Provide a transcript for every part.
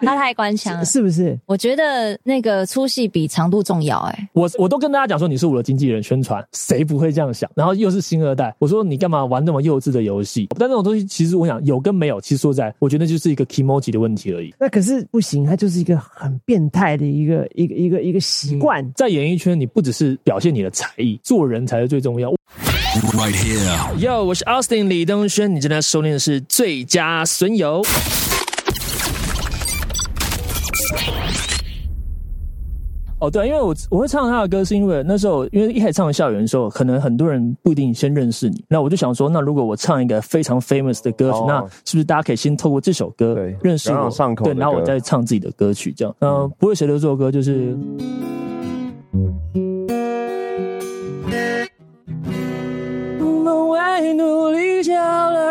他太官腔了，是不是？我觉得那个粗细比长度重要。哎，我我都跟大家讲说你是我的经纪人，宣传谁不会这样想？然后又是星二代，我说你干嘛玩那么幼稚的游戏？但那种东西其实我想有跟没有，其实说在，我觉得就是一个 emoji 的问题而已。那可是不行，它就是一个很变态的一个一个一个一个习惯。在演艺圈，你不只是表现你的才艺，做人才是最重要。Right here, Yo，我是 Austin 李登轩，你正在收听的是最佳损友。哦，对，因为我我会唱他的歌，是因为那时候，因为一开始唱校园的时候，可能很多人不一定先认识你。那我就想说，那如果我唱一个非常 famous 的歌曲，那是不是大家可以先透过这首歌认识我？对，然后我再唱自己的歌曲，这样。嗯，不会写的这首歌就是。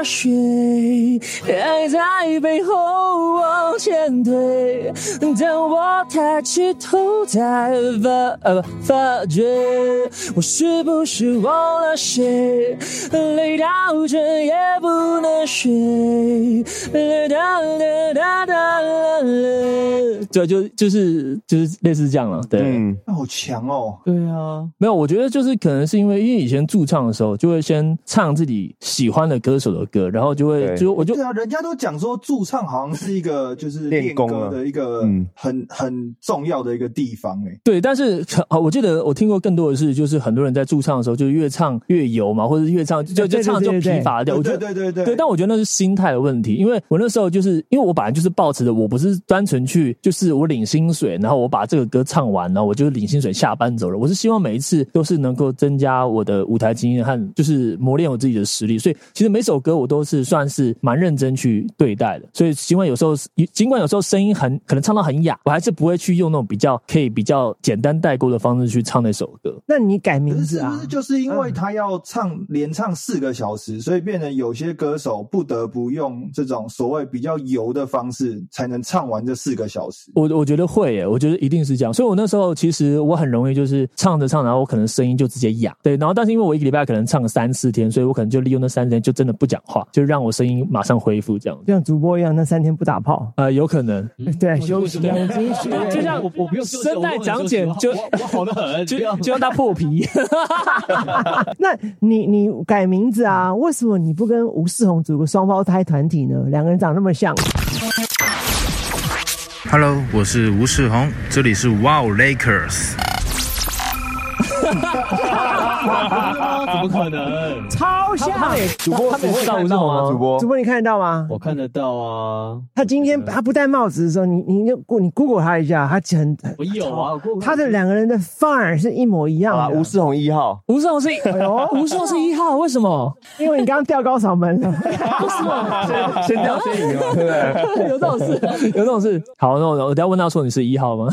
了水，爱在背后往前推。当我抬起头，才发呃发觉，我是不是忘了谁？累到这也不能睡。哒哒哒哒哒对，就就是就是类似这样了。对，好强哦。对啊，没有，我觉得就是可能是因为因为以前驻唱的时候，就会先唱。自己喜欢的歌手的歌，然后就会就我就对啊，人家都讲说驻唱好像是一个就是练歌的一个很很重要的一个地方哎。对，但是啊，我记得我听过更多的是，就是很多人在驻唱的时候就越唱越油嘛，或者越唱就就唱就疲乏掉。对对对对。对，但我觉得那是心态的问题，因为我那时候就是因为我本来就是抱持的，我不是单纯去就是我领薪水，然后我把这个歌唱完，然后我就领薪水下班走了。我是希望每一次都是能够增加我的舞台经验和就是磨练我。自己的实力，所以其实每首歌我都是算是蛮认真去对待的。所以尽管有时候，尽管有时候声音很可能唱到很哑，我还是不会去用那种比较可以比较简单代沟的方式去唱那首歌。那你改名字啊？就是因为他要唱连唱四个小时，所以变成有些歌手不得不用这种所谓比较油的方式，才能唱完这四个小时。我我觉得会耶，我觉得一定是这样。所以我那时候其实我很容易就是唱着唱，然后我可能声音就直接哑。对，然后但是因为我一个礼拜可能唱个三四天，所以我。可能就利用那三天，就真的不讲话，就让我声音马上恢复，这样像主播一样，那三天不打炮，呃，有可能，对，休息，就 像我我不用声带讲解，就我好的很，就就让它破皮。那你你改名字啊？为什么你不跟吴世宏组个双胞胎团体呢？两个人长那么像。Hello，我是吴世宏，这里是 Wow Lakers。怎么可能？超像！主播他们会看得到吗？主播，主播你看得到吗？我看得到啊。他今天他不戴帽子的时候，你你过你 Google 他一下，他很我有啊。他的两个人的范儿是一模一样的。吴世宏一号，吴世宏是哎呦，吴世宏是一号，为什么？因为你刚刚吊高嗓门了。不是吗？先吊先赢嘛，对不对？有这种事，有这种事。好，那我我等下问他说你是一号吗？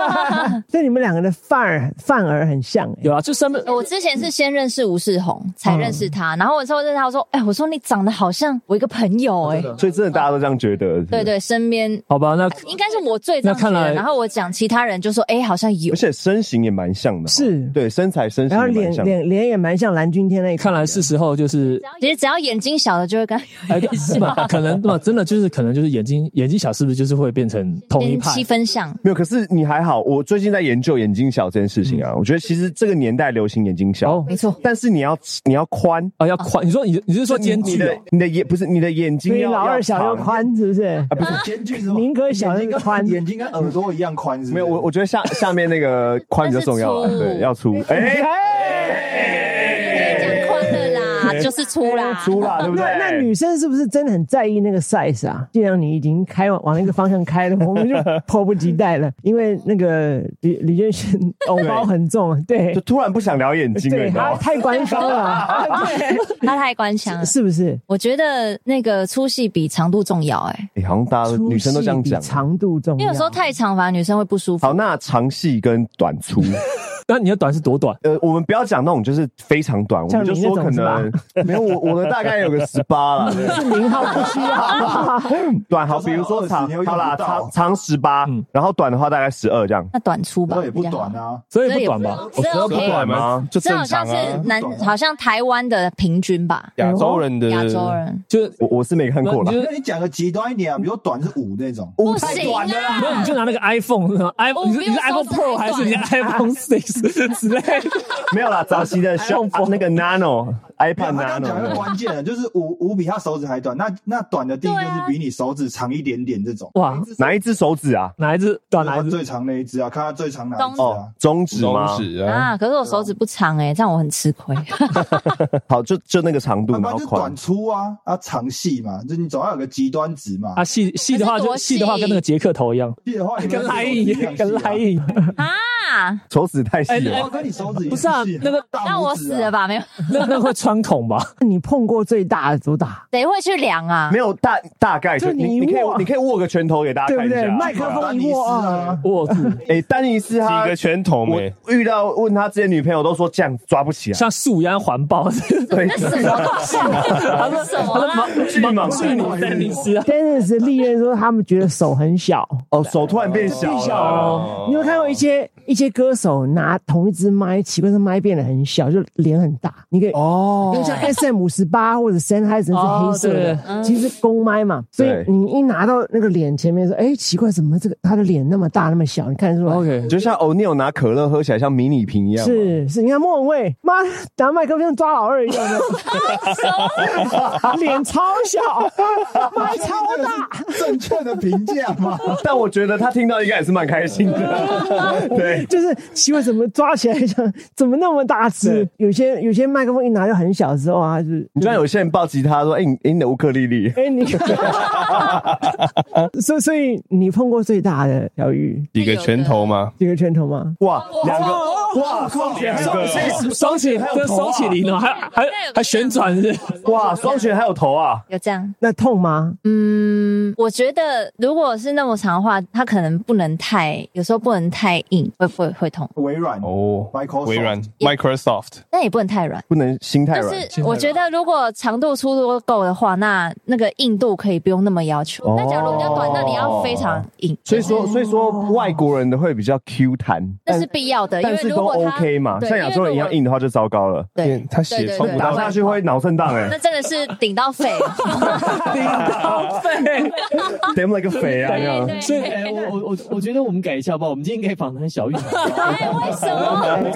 对，你们两个的范儿范儿很像。有啊，就上面我之前是先认识吴世宏，才认识他。然后我之后认识他，我说：“哎，我说你长得好像我一个朋友。”哎，所以真的大家都这样觉得。对对，身边好吧，那应该是我最那看来。然后我讲其他人就说：“哎，好像有。”而且身形也蛮像的，是对身材身形，然后脸脸脸也蛮像蓝君天那。看来是时候就是，其实只要眼睛小的就会跟哎，是吧？可能嘛，真的就是可能就是眼睛眼睛小，是不是就是会变成同一派七分像？没有，可是你还好。我最近在研究眼睛小这件事情啊，我觉得其实这个年代流行眼睛小，哦，没错。但是你要你要宽啊，要宽。你说你你是说间距的？你的眼不是你的眼睛要老二小又宽，是不是？啊，不是间距是吗？明哥小又宽，眼睛跟耳朵一样宽，是没有。我我觉得下下面那个宽比较重要，对，要粗。哎。就是粗啦，粗啦，对不对？那女生是不是真的很在意那个 size 啊？既然你已经开往往那个方向开了，我们就 迫不及待了。因为那个李李娟轩欧包很重，对，就突然不想聊眼睛了，他太官方了，他太官腔了，是不是？我觉得那个粗细比长度重要，哎，好像大家女生都这样讲，长度重要，因为有时候太长反而女生会不舒服。好，那长细跟短粗。那你的短是多短？呃，我们不要讲那种就是非常短，我们就说可能 没有我我的大概有个十八了，是零号不需要。短好，比如说长20你又用不好啦，长长十八嗯，然后短的话大概十二这样。那短粗吧那，也不短。啊。所以不短吧？这12不短吗？就好像是常啊。南，好像台湾的平均吧，亚洲人的亚洲人就是我我是没看过啦你，就那你讲个极端一点啊，比如短是五那种，不行啊，没有，你就拿那个 iPhone，iPhone 你是 iPhone Pro 还是你 iPhone Six 之类的？没有啦，早期的小那个 Nano iPad 他刚讲一个关键的，就是五五比他手指还短，那那短的定义就是比你手指长一点点这种。哇，哪一只手指啊？哪一只短哪一只？最长那一只啊，看他最长哪一只哦啊？，中指吗？中指啊，啊，可是我手指不长哎，这样我很吃亏。好，就就那个长度，然短。粗啊，啊长细嘛，就你总要有个极端值嘛啊，。细细的话就细的话跟那个杰克头一样，细的话，你跟赖一样，跟赖一，啊，手指太细哎了我，跟你手指也不是啊细那个那我死了吧？没有，那那会穿孔吧？你碰过最大的多大？谁会去量啊没？有大大概就就你你你可以你可以握个拳头给大家对不对？看一下。麦克风一握啊，握住，哎，丹尼斯他几个拳头我没？遇到问他之前女朋友都说这样抓不起来，像树一样环抱。对，那什么东西？什么啊？巨蟒去你丹尼斯啊！Dennis 历任说他们觉得手很小，哦，手突然变小变小了。哦。你有看过一些一些歌手拿同一支麦，奇怪，这麦变得很小，就脸很大。你可以哦因为像 S M 五十八或者 Sennheiser 是黑色的，其实是公麦嘛，所以你一拿到那个脸前面说，哎，奇怪，怎么这个他的脸那么大那么小？你看出来 OK，就像欧尼尔拿可乐喝起来像迷你瓶一样。是是，你看莫文蔚，妈拿麦克风抓老二一样的，脸超小，麦超大。正确的评价嘛。但我觉得他听到应该也是蛮开心的。对，就是奇怪，怎么抓起来像怎么那么大只？有些有些麦克风一拿就很小的时候啊，是你知道有些人抱吉他说：“哎、你哎你的乌克丽丽。哎、你，所以所以你碰过最大的小玉几个拳头吗？几个拳头吗？”哇，两个哇，双拳还有双起，这双起零哦，还还还旋转是？哇，双拳还有头啊！有这样？那痛吗？嗯，我觉得如果是那么长的话，它可能不能太，有时候不能太硬，会会会痛，微软哦微软 Microsoft 但也不能太软。不能心太就软。是我觉得，如果长度、粗度都够的话，那那个硬度可以不用那么要求。哦那假如比较短，那你要非常硬，所以说，所以说外国人的会比较 Q 弹，那是必要的，因但是都为如果 OK 嘛。像亚洲人一样，硬的话就糟糕了，对他血冲不到打下去会脑震荡哎 那真的是顶到肺。顶到肺，，damn like 个肥啊！所以，哎，我我我我觉得我们改一下吧，我们今天可以访谈小玉。哎，为什么？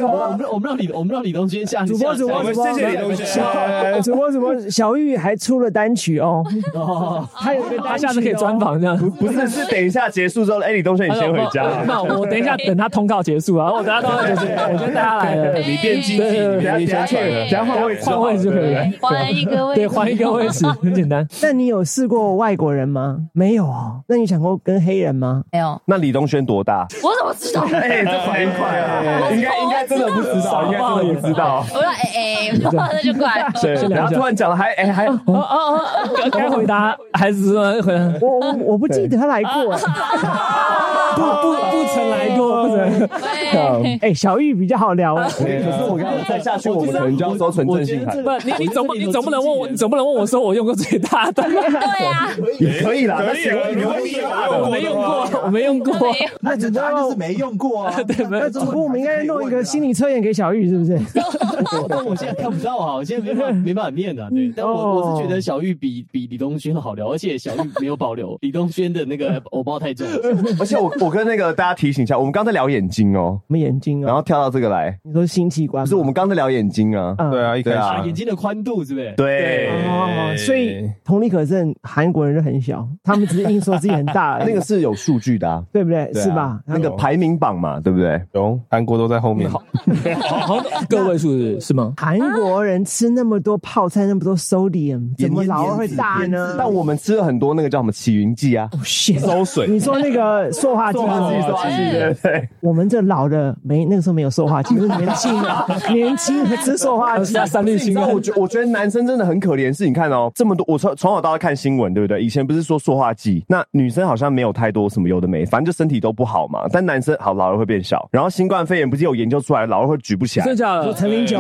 我们我们让李我们让李东轩下主播主播我们主播，谢谢李东轩小主播主播，小玉还出了单曲哦，哦，还有一个单曲、他下次可以专。访这样。不是，是等一下结束之后，哎，李东轩你先回家。那我等一下等他通告结束啊，我等他通告结束，我跟大家来了。你变经济，对你变宣传等下换位置，换位置可以了。换一个位置，对，换一个位置，很简单。那你有试过外国人吗？没有哦。那你想过跟黑人吗？没有，那李东轩多大？我怎么知道？哎，这反应快啊！应该应该真的不知道，应该真的不知道。我说哎哎，那就怪了。对，然后突然讲了，还哎还哦哦哦，该回答还是说回答？我我我不记得他来过。不不不曾来过，不曾。哎，小玉比较好聊啊。可是我刚刚再下去，我们可能就要收纯正信函。不，你你总不你总不能问我，你总不能问我说我用过最大的，对啊，也可以啦，可以可以啊我没用过，我没用过。那这答案就是没用过啊。对，没那主播我们应该弄一个心理测验给小玉，是不是？但我现在看不到啊，我现在没办法没办法念啊。对，但我我是觉得小玉比比李东轩好聊，而且小玉没有保留李东轩的那个偶包太重。而且我我跟那个大家提醒一下，我们刚才聊眼睛哦，什么眼睛哦，然后跳到这个来，你说新器官吗？不是我们刚才聊眼睛啊，嗯对啊，一开始啊始眼睛的宽度是不是？对，哦，所以同理可证，韩国人就很小，他们只是硬说自己很大，那个是有数据的啊，对不对？是吧？那个排名榜嘛，对不对？有韩国都在后面，好好个位数是是吗？韩国人吃那么多泡菜，那么多 sodium，怎么老二会大呢？但我们吃了很多那个叫什么起云剂啊，哦 shit 馊水你说那个塑化剂塑化剂，塑化剂，对对。我们这老的没那个时候没有塑化剂，是年轻的年轻的吃塑化剂。三氯氰我觉我觉得男生真的很可怜，是你看哦，这么多，我从从小到大看新闻，对不对？以前不是说塑化剂，那女生好像没有太多什么有的没，反正就身体都不好嘛。但男生好老了会变小，然后新冠肺炎不是有研究出来，老了会举不起来真的。假的？陈林九，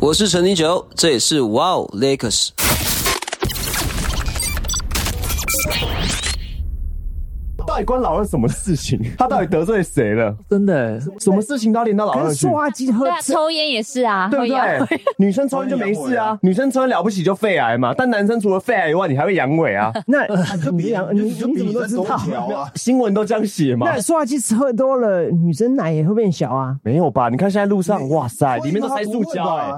我是陈零九，这也是 Wow Lakers。底关老二什么事情？他到底得罪谁了？真的，什么事情都要连到老二去可是塑？化剂喝对啊，抽烟也是啊，对不对？女生抽烟就没事啊，女生抽烟了不起就肺癌嘛，但男生除了肺癌以外，你还会阳痿啊。那你怎么都知道？啊！新闻都这样写嘛？那塑化剂喝多了，女生奶也会变小啊。没有吧？你看现在路上，哇塞，里面都塞塑胶哎、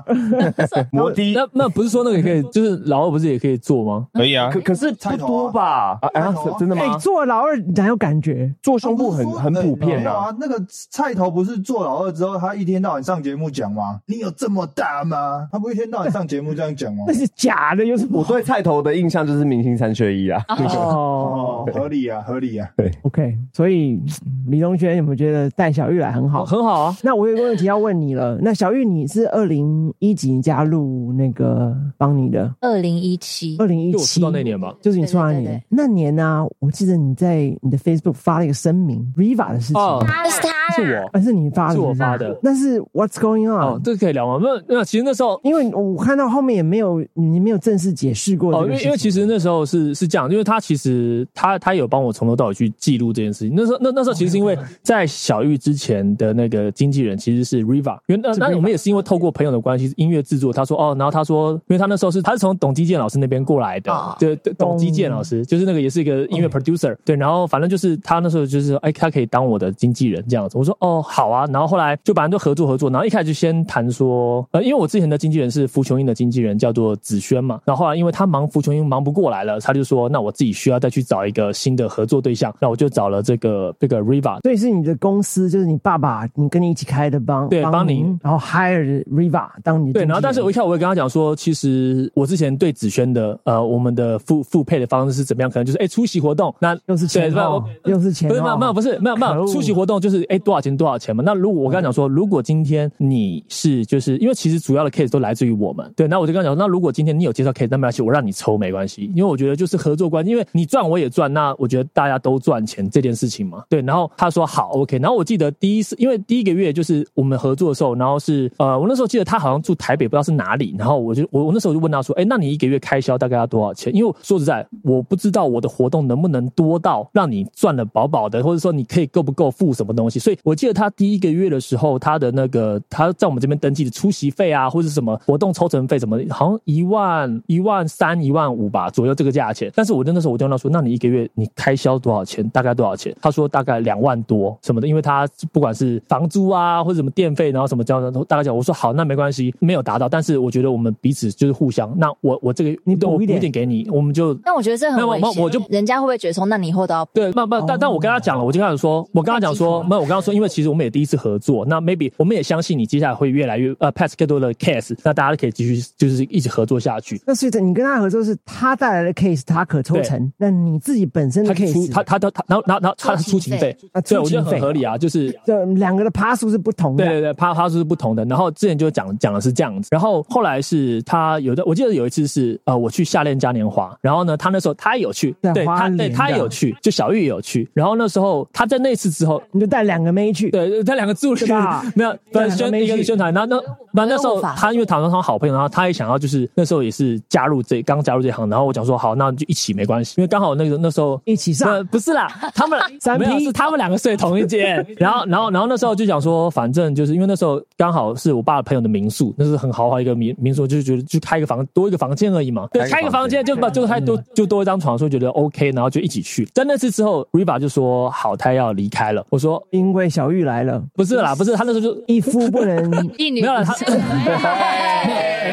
摩的。那那不是说那个也可以，就是老二不是也可以做吗？可以啊可，可是不多吧？啊真的吗？做老二哪有感觉？做胸部很很普遍啊。没有啊，那个菜头不是做老二之后，他一天到晚上节目讲吗？你有这么大吗？他不一天到晚上节目这样讲吗 那？是假的，又是我对菜头的印象就是明星三缺一啊。哦哦，合理啊，合理啊。对？OK，所以李东轩有没有觉得带小玉来很好？很好啊。那我有个问题要问你了，那小玉你是二零一几加入那个帮你的？二零一七二零一七就我出道那年吧。就是你出道那年那年呢、我记得你在你的 Facebook 发了一个声明，Riva 的事情，哦，那是他是我。那是你发的，是我发的那是 What's going on？、哦，这个可以聊吗？那那其实那时候因为我看到后面也没有，你没有正式解释过。因为因为其实那时候是是这样，因为他其实他他有帮我从头到尾去记录这件事情。那时候那那时候其实是因为在小玉之前的那个经纪人其实是 Riva，因为那那我们也是因为透过朋友的关系，音乐制作，他说哦，然后他说，因为他那时候是他是从董基健老师那边过来的哦，对对，董基健老师就是那个也是一个音乐 producer，对，然后反正就是他那时候就是说哎，他可以当我的经纪人这样子。我说哦好啊，然后后来就反正就合作合作，然后一开始就先谈说，呃，因为我之前的经纪人是福琼英的经纪人叫做子轩嘛，然后后来因为他忙福琼英忙不过来了，他就说那我自己需要再去找一个新的合作对象，那我就找了这个这个 Riva。所以是你的公司，就是你爸爸，你跟你一起开的帮对帮你您然后 hire Riva 当你的对，然后但是我一经纪人开始我也跟他讲说，其实我之前对子轩的呃我们的付付配的方式是怎么样，可能就是哎出席活动，那又是钱哦我，又是钱不是没有哦没有不是没有没有出席活动就是哎多少钱多少钱嘛。那如果我跟他讲说，如果今天你是就是因为其实主要的 case 都来自于我们，对，那我就跟他讲，那如果今天你有介绍 case，那没关系，我让你抽没关系，因为我觉得就是合作关系，因为你赚我也赚，那我觉得大家都赚钱这件事情嘛，对。然后他说好 OK，然后我记得第一次因为第一个月就是我们合作的时候，然后是呃我那时候记得他好像住台北，不知道是哪里，然后我就我我那时候就问他说，哎，那你一个月开销大概要多少钱？因为说实在，我不知道我的活动能不能多到让你赚的饱饱的，或者说你可以够不够付什么东西。所以我记得他第一个月的时候，他的那个他在我们这边登记的出席费啊，或者是什么活动抽成费什么的，好像一万一万三一万五吧左右这个价钱。但是我那时候我就问他说，那你一个月你开销多少钱？大概多少钱？他说大概两万多什么的，因为他不管是房租啊或者什么电费，然后什么交的都大概讲。我说好，那没关系，没有达到，但是我觉得我们彼此就是互相。那我我这个你对我一点一点给你，我们就那我觉得这没有很危险，我我就人家会不会觉得说，那你以后都要对，那那但但我跟他讲了，我就开始说，我跟他讲说，没有，我跟他说，因为其实我们也第一次合作，那 maybe 我们也相信你接下来会越来越呃 pass 更多的 case，那大家可以继续就是一起合作下去。那所以你跟他合作是他带来的 case，他可抽成，那你自己本身的他出 case，他他他他，然后然后然后他是出勤费啊，对，我觉得很合理啊，就是这两个的趴数是不同的。对对对，趴趴数是不同的。然后之前就讲讲的是这样子，然后后来是他有的，我记得有一次是呃我去夏恋嘉年华，然后呢他那时候他也有去，对他对他也有去，就小玉也有去。然后那时候他在那次之后，你就带两个妹去，对，他两个助理对吧？没有，对对宣一个宣传，然后那那那时候他因为唐唐他好朋友，然后他也想要就是那时候也是加入这刚加入这行，然后我讲说好，那就一起没关系，因为刚好那个那时候一起上。呃不是啦，他们三没有是他们两个睡同一间，然后然后然后那时候就想说，反正就是因为那时候刚好是我爸的朋友的民宿，那是很豪华一个民民宿，就是觉得就开一个房多一个房间而已嘛，对，开一个开一个房间就把就开多就多一张床，所以觉得 OK，然后就一起去。在那次之后，Riva 就说好，他要离开了，我说因为小玉来了，不是啦，不是他那时候就一夫不能。一女没有啦，他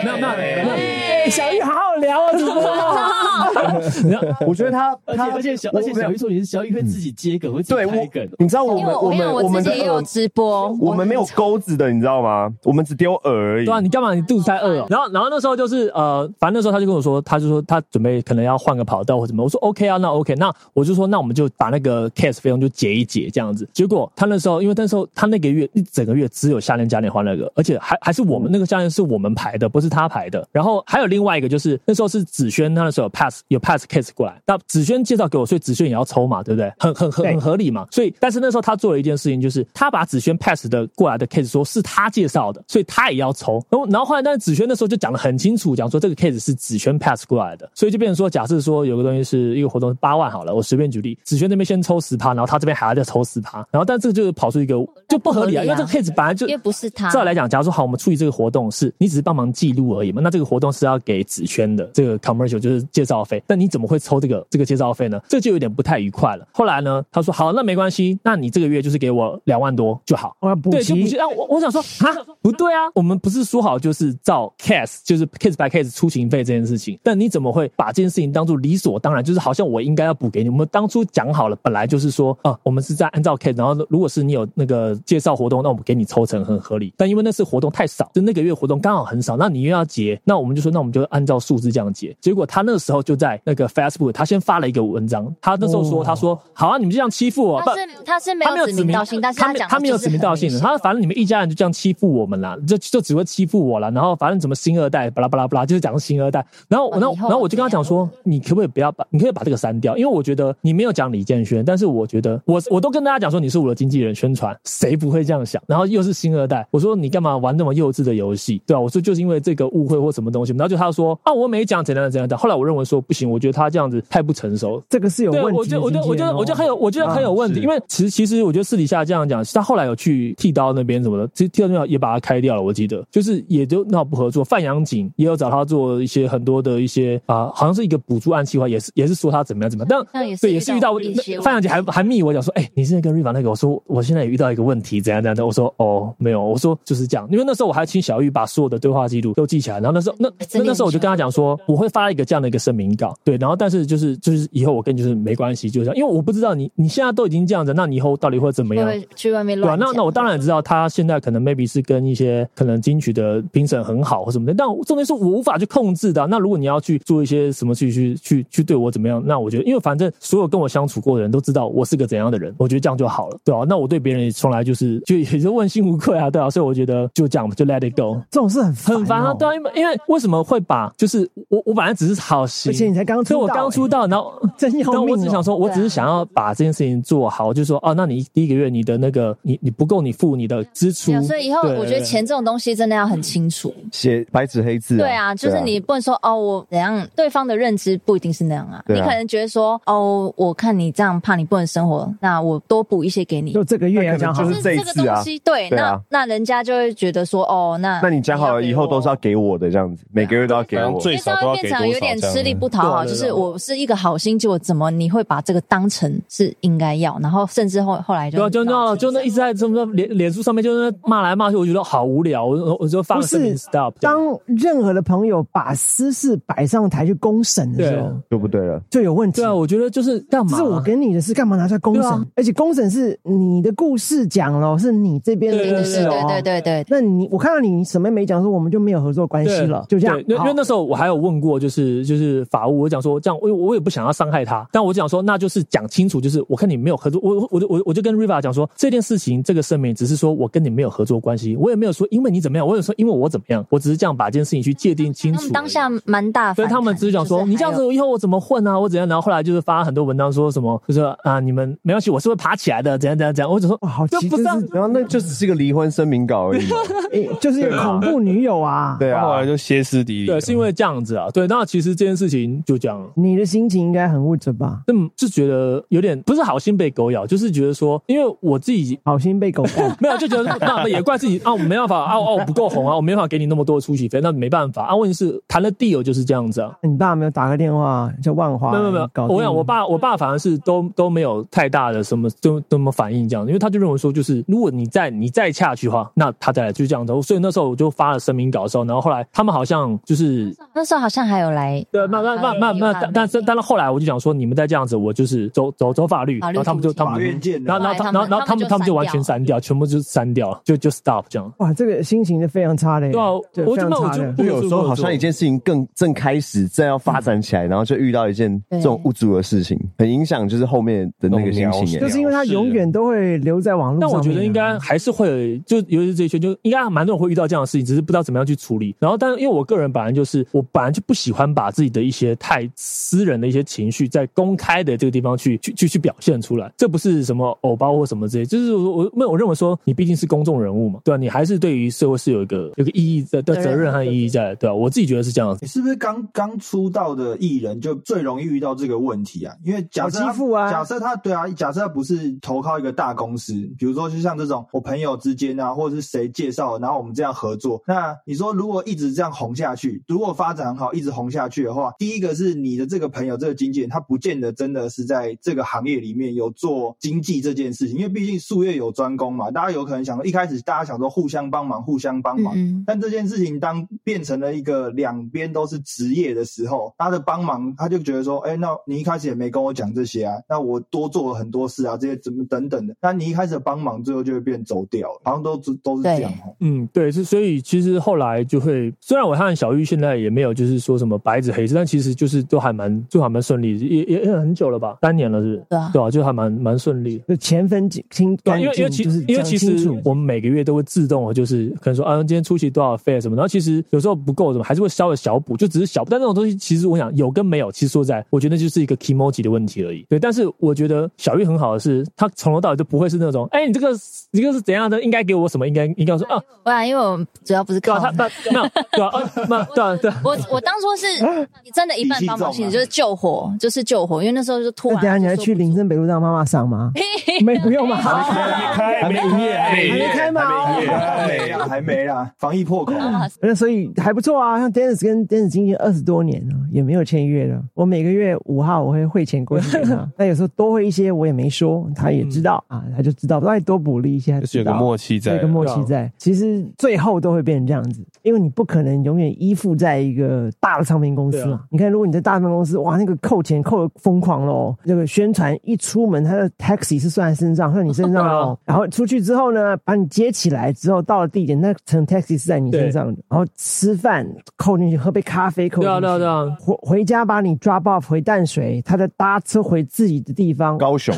没有没有没有没有。哎小玉好好聊啊，主播。我觉得他而且他而且小而且小玉说你是小玉会自己接梗，会自己开梗。，你知道我因为我们我们我们自己也有直播，我们没有钩子的，你知道吗？我们只丢饵而已。对啊，你干嘛？你肚子太饿了。然后，然后那时候就是呃，反正那时候他就跟我说，他就说他准备可能要换个跑道或什么。我说 OK 啊，那 OK，那我就说那我们就把那个 case 费用就结一结这样子。结果他那时候，因为那时候他那个月一整个月只有夏天嘉年华那个，而且还还是我们那个夏天是我们排的，不是他排的。然后还有另外一个就是那时候是子轩，他那时候有 pass 有 pass case 过来，那子轩介绍给我，所以子轩也要抽嘛，对不对？很很很很合理嘛。所以但是那时候他做了一件事情，就是他把子轩 pass 的过来的 case 说是他介绍的，所以他也要抽。然后然后后来，但是子轩那时候就讲的很清楚，讲说这个 case 是子轩 pass 过来的，所以就变成说，假设说有个东西是一个活动八万好了，我随便举例，子轩那边先抽十趴，然后他这边还要再抽十趴，然后但这个就跑出一个就不合理啊，因为这个 case 本来就因为不是他照来讲，假如说好，我们处理这个活动是你只是帮忙记录而已嘛，那这个活动是要给子轩的这个 commercial 就是介绍费，但你怎么会抽这个这个介绍费呢？这就有点不太愉快了。后来呢，他说好，那没关系，那你这个月就是给我两万多就好。我要补对，就补齐齐。。啊，我我想说 啊，不对啊，我们不是说好就是照 case，就是 case by case 出勤费这件事情，但你怎么会把这件事情当做理所当然？就是好像我应该要补给你。我们当初讲好了，本来就是说啊，我们是在按照 case，然后如果是你有那个介绍活动，那我们给你抽成很合理。但因为那次活动太少，就那个月活动刚好很少，那你又要结，那我们就说那我们就按照数字这样结。结果他那个时候就在那个 Facebook，他先发了一个文章，他那时候说，他说好啊，你们就这样欺负我，是他是没有指名道姓，但是他他没有指名道姓的，他反正你们一家人就这样欺负我们啦，就就只会欺负我了。然后反正怎么新二代，巴拉巴拉巴拉，就是讲新二代。然后然后哦以后然后我就跟他讲说，你可不可以不要把，你可以把这个删掉，因为我觉得你没有讲李建轩，但是我觉得我我都跟大家讲说你是我的经纪人宣传，谁不会这样想？然后又是新二代，我说你干嘛玩那么幼稚的游戏，对吧、我说就是因为这个误会或什么东西，然后就他说啊我没讲怎样怎样怎样。后来我认为说不行，我觉得他这样子太不成熟，这个是有对，问题。我觉得，我觉得，我觉得，我觉得很有，我觉得很有问题。是因为其实，其实我觉得私底下这样讲，他后来有去剃刀那边什么的，其实剃刀那边也把他开掉了。我记得，就是也就闹不合作。范阳景也有找他做一些很多的一些啊、好像是一个补助案计划，也是也是说他怎么样怎么样。但那也是对，也是遇到范阳景还还密我讲说，哎、你是那个 Riva 那个，我说我现在也遇到一个问题，怎样怎样的。我说哦，没有，我说就是这样。因为那时候我还请小玉把所有的对话记录都记起来，然后那时候那那那时候我就跟他讲说，我会发一个这样的一个声明稿，对，然后但是就是就是以后我跟你就是没关系，就是这样，因为我不知道你你现在都已经这样子，那你以后到底会怎么样？会去外面对啊，乱讲。那那我当然也知道，他现在可能 maybe 是跟一些可能金曲的评审很好或什么的，但重点是我无法去控制的啊、那如果你要去做一些什么去去去去对我怎么样，那我觉得，因为反正所有跟我相处过的人都知道我是个怎样的人，我觉得这样就好了，对啊，那我对别人也从来就是就也是问心无愧啊，对啊，所以我觉得就这样吧，就 let it go。这种事很烦、很烦啊，对啊，因为因为为什么会把就是我我本来只是好心，你才刚出道所以我刚出道，然后真要然后命哦我只想说，我只是想要把这件事情做好，就是说哦，那你第一个月你的那个你你不够你付你的支出所以以后我觉得钱这种东西真的要很清楚。写白纸黑字、啊。对啊，就是你不能说哦，我怎样，对方的认知不一定是那样啊。啊你可能觉得说哦，我看你这样怕你不能生活，那我多补一些给你。就这个月要讲好就。是这一个次啊东西，对，那那人家就会觉得说哦，那那你讲好了，以后都是要给我的这样子，每个月都要给我。最因为这样会变成有点吃力不讨好，就是我是一个好心，结果怎么你会把这个当成是应该要，然后甚至后后来就对啊，就那就那一直在什么脸脸书上面就是骂来骂去，我觉得好无聊，我我就发不个声明是 stop。当任何的朋友把私事摆上台去公审的时候对，就不对了。就有问题。对啊，我觉得就是干嘛？这是我跟你的事，干嘛拿出来公审？啊而且公审是你的故事讲了，是你这边的对对事哦。对对对对，那你我看到你什么没讲，说我们就没有合作关系了，就这样。因为因为那时候我还有问过，就是就是法务，我讲说这样，我我也不想要伤害他，但我讲说那就是讲清楚，就是我看你没有合作，我我就我我就跟 Riva 讲说这件事情这个声明只是说我跟你没有合作关系，我也没有说因为你怎么样，我有说因为我怎么样，我只是这样把这件事情去界定清楚。他们当下蛮大，所以他们只是讲说，就是你这样子以后我怎么混啊，我怎样？然后后来就是发很多文章说什么，就是啊，你们没关系，我是会爬起来的，怎样怎样怎样。我只说哇，好奇，这不是啊就是然后那就只是一个离婚声明稿而已 就是一个恐怖女友啊。对啊后来，就歇斯底里。对，是因为这样子啊。对，那其实这件事情就这样。你的心情应该很物质吧？嗯，就觉得有点不是好心被狗咬，就是觉得说，因为我自己。好心被狗咬 没有就觉得那也怪自己啊，我没办法啊，啊我不够红啊，我没办法给你那么多的出席费，那没办法啊。问题是谈了 deal 就是这样子啊，你爸没有打个电话叫万华？没有没有我想我爸我爸反而是都都没有太大的什么都都么反应这样，因为他就认为说就是如果你再你再下去的话，那他再来就是这样子。所以那时候我就发了声明稿的时候，然后后来他们好像就是那时候好像还有来，对，那那那那那，但但是但是后来我就想说，你们再这样子，我就是走走走法律，然后他们就他们然后然后他然后然后他们他们就完全删掉，全部就删掉，就就 stop 这样。哇，这个心情是非常差的。对啊我就我就就有时候好像一件事情更正开始正要发展起来，然后就遇到一件这种无助的事情，很影响就是后面的那个心情耶。就是因为他永远都会留在网络。但我觉得应该还是会，就尤其是这一圈，就应该蛮多人会遇到这样的事情，只是不知道怎么样去处理。然后，但是因为我个人本来就是，我本来就不喜欢把自己的一些太私人的一些情绪在公开的这个地方去去去去表现出来。这不是什么偶包或什么之类，就是我我没有我认为说你毕竟是公众人物嘛，对吧、你还是对于社会是有一个有个意义的的责任和意义在，对吧、我自己觉得是这样子。你是不是刚刚出道的艺人就最容易遇到这个问题啊？因为假设欺负啊假设他对啊，假设他不是投靠一个大公司，比如说就像这种我朋友之间啊，或者是谁介绍，然后我们这样合作。那你说如果一直这样红下去，如果发展很好，一直红下去的话，第一个是你的这个朋友这个经纪人，他不见得真的是在这个行业里面有做经济这件事情，因为毕竟术业有专攻嘛，大家有可能想说一开始大家想说互相帮忙，互相帮忙，嗯。但这件事情当变成了一个两边都是职业的时候，他的帮忙他就觉得说，哎、那你一开始也没跟我讲这些啊，那我多做了很多事啊，这些怎么等等的，那你一开始的帮忙，最后就会变走掉了，好像都都是这样哦。嗯，对，是所以其实后来就会，虽然我和小玉现在也没有就是说什么白纸黑字，但其实就是都还蛮就还蛮顺利，也也也很久了吧，三年了是不是？对啊对啊，就还蛮蛮顺利的。就钱分清清对啊，因为因为其实，因为其实我们每个月都会自动，就是可能说啊，今天出席多少费什么，然后其实有时候不够什么，还是会稍微小补，就只是小补。但那种东西，其实我想有跟没有，其实说实在，我觉得就是一个 emoji 的问题而已。对，但是我觉得小玉很好的是，她从头到尾都不会是那种，哎，你这个你这个是怎样的，应该给我什么，应该应该说啊，不然因为我们主要不是对啊，靠他那没有对啊，呃那对啊对啊。我我当初是 你真的一半帮忙性质，就是救火，就是救火，因为那时候就突然那等下你还去林森北路让妈妈上吗？没不用吗？还没营业，还没还没开吗？还没啊，还没啦，防疫破口。那所以还不错啊，像 Dennis 跟 Dennis 经纪二十多年了，也没有签约了。我每个月五号我会汇钱过去给他，那有时候多汇一些我也没说，他也知道啊，他就知道，再多补了一些，他就是有个默契在有个默契在。其实最后都会变成这样子，因为你不可能永远依附在一个大的唱片公司嘛。你看，如果你在大分公司，哇，那个扣钱扣的疯狂喽，那个宣传一出门，他的 taxi 是算在身上，算你身上 哦。然后出去之后呢，把你接起来之后，到了地点，那层 taxi 是在你身上的。然后吃饭扣进去，喝杯咖啡扣进去。对啊对啊对啊，回回家把你 drop off 回淡水，他再搭车回自己的地方，高雄，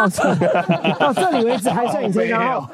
到这 到这里为止还算你身上，然后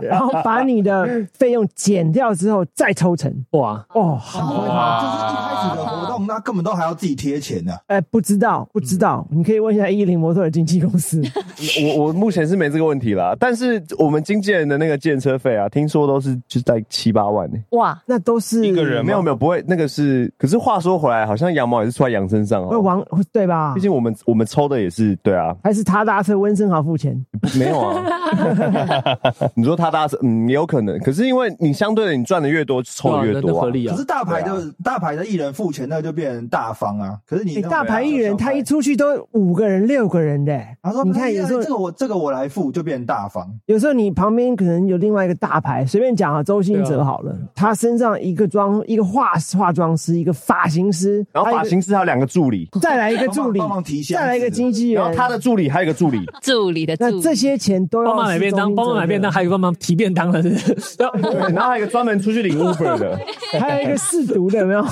然后把你的费用减掉之后再抽成。哇，哦，好就是一开始的活动，那根本都还要自己贴钱呢。哎，不知道不知道，你可以问一下伊林模特的经纪公司。我我目前是没这个问题啦，但是我们经纪人的那个建车费啊，听说都是就在七八万呢、哇，那都是一个人没有没有，不会，那个是。可是话说回来，好像羊毛也是出在羊身上哦。会王对吧毕？竟我们我们抽的也是对啊，还是他搭车温森豪付钱？没有啊。你说他搭车，嗯，也有可能。可是因为你相对的，你赚的越多，抽的越多啊。那合理啊可是。大牌的大牌的艺人付钱，那就变成大方啊。可是你大牌艺人他一出去都五个人六个人的，他说你看有时候这个我这个我来付，就变成大方。有时候你旁边可能有另外一个大牌，随便讲啊，周星哲好了，他身上一个妆一个化化妆师，一个发型师，然后发型师还有两个助理，再来一个助理帮忙提，箱子再来一个经纪人，然后他的助理还有一个助理，助理的助理，那这些钱都要帮忙买便当，帮忙买便当，还有帮忙提便当的，是不是要对，然后还有一个专门出去领 Uber 的。还有一个试读的，有没有？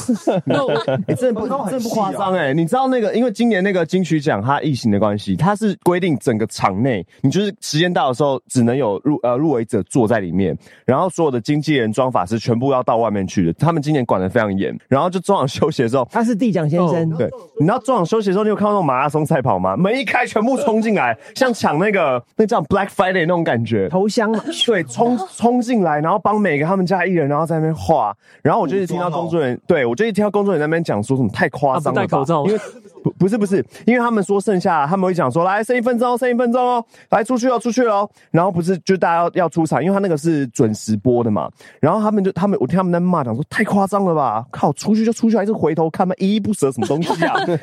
那我哎、真的不都很真的不夸张哎！你知道那个，因为今年那个金曲奖它疫情的关系，它是规定整个场内，你就是时间到的时候只能有入呃入围者坐在里面，然后所有的经纪人、妆法师全部要到外面去的。他们今年管的非常严，然后就中场休息的时候。他是地奖先生，对，你知道中场休息的时候，你有看到那种马拉松赛跑吗？门一开，全部冲进来，像抢那个那叫 Black Friday 那种感觉。头香。嘛，对，冲冲进来，然后帮每个他们家艺人，然后在那边画，然后我就一直听到工作人员，对我就一直听到工作人员在那边讲说什么太夸张了吧，啊戴口罩。因为不不是不是，因为他们说剩下他们会讲说来剩一分钟，剩一分钟哦，来出去哦，出去哦，然后不是就大家要要出场，因为他那个是准时播的嘛，然后他们就他们我听他们在骂讲说太夸张了吧，靠，出去就出去，还是回头看嘛，依依不舍什么东西啊，对，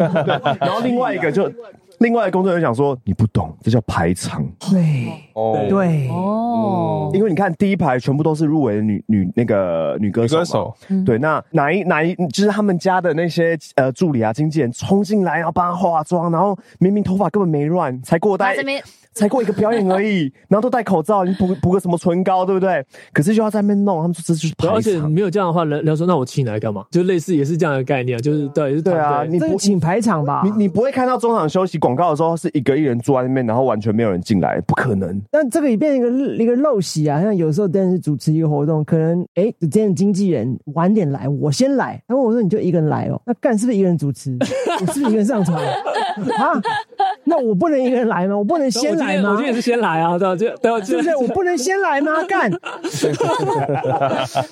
然后另外一个就另外的工作人员想说你不懂，这叫排场。对哦，对，哦，因为你看第一排全部都是入围的女女那个女歌手，歌手对，那哪一哪一就是他们家的那些呃助理啊、经纪人冲进来，然后帮她化妆，然后明明头发根本没乱，才过大概他这边 才过一个表演而已，然后都戴口罩，你补补个什么唇膏，对不对？可是就要在那边弄，他们说这就是排对而且场。没有这样的话，人人家说那我请你来干嘛？就类似也是这样的概念，就是对，是对啊，你不请排场吧你。你不会看到中场休息广告的时候是一个艺人坐在那边，然后完全没有人进来，不可能。那这个也变成一个一个陋习啊，像有时候电视主持一个活动，可能哎，今天的经纪人晚点来，我先来。他问我说：“你就一个人来哦？那干是不是一个人主持？我是不是一个人上场啊？那我不能一个人来吗？我不能先来吗我今天也？是先来啊，对吧？就对吧？是不是？我不能先来吗？干！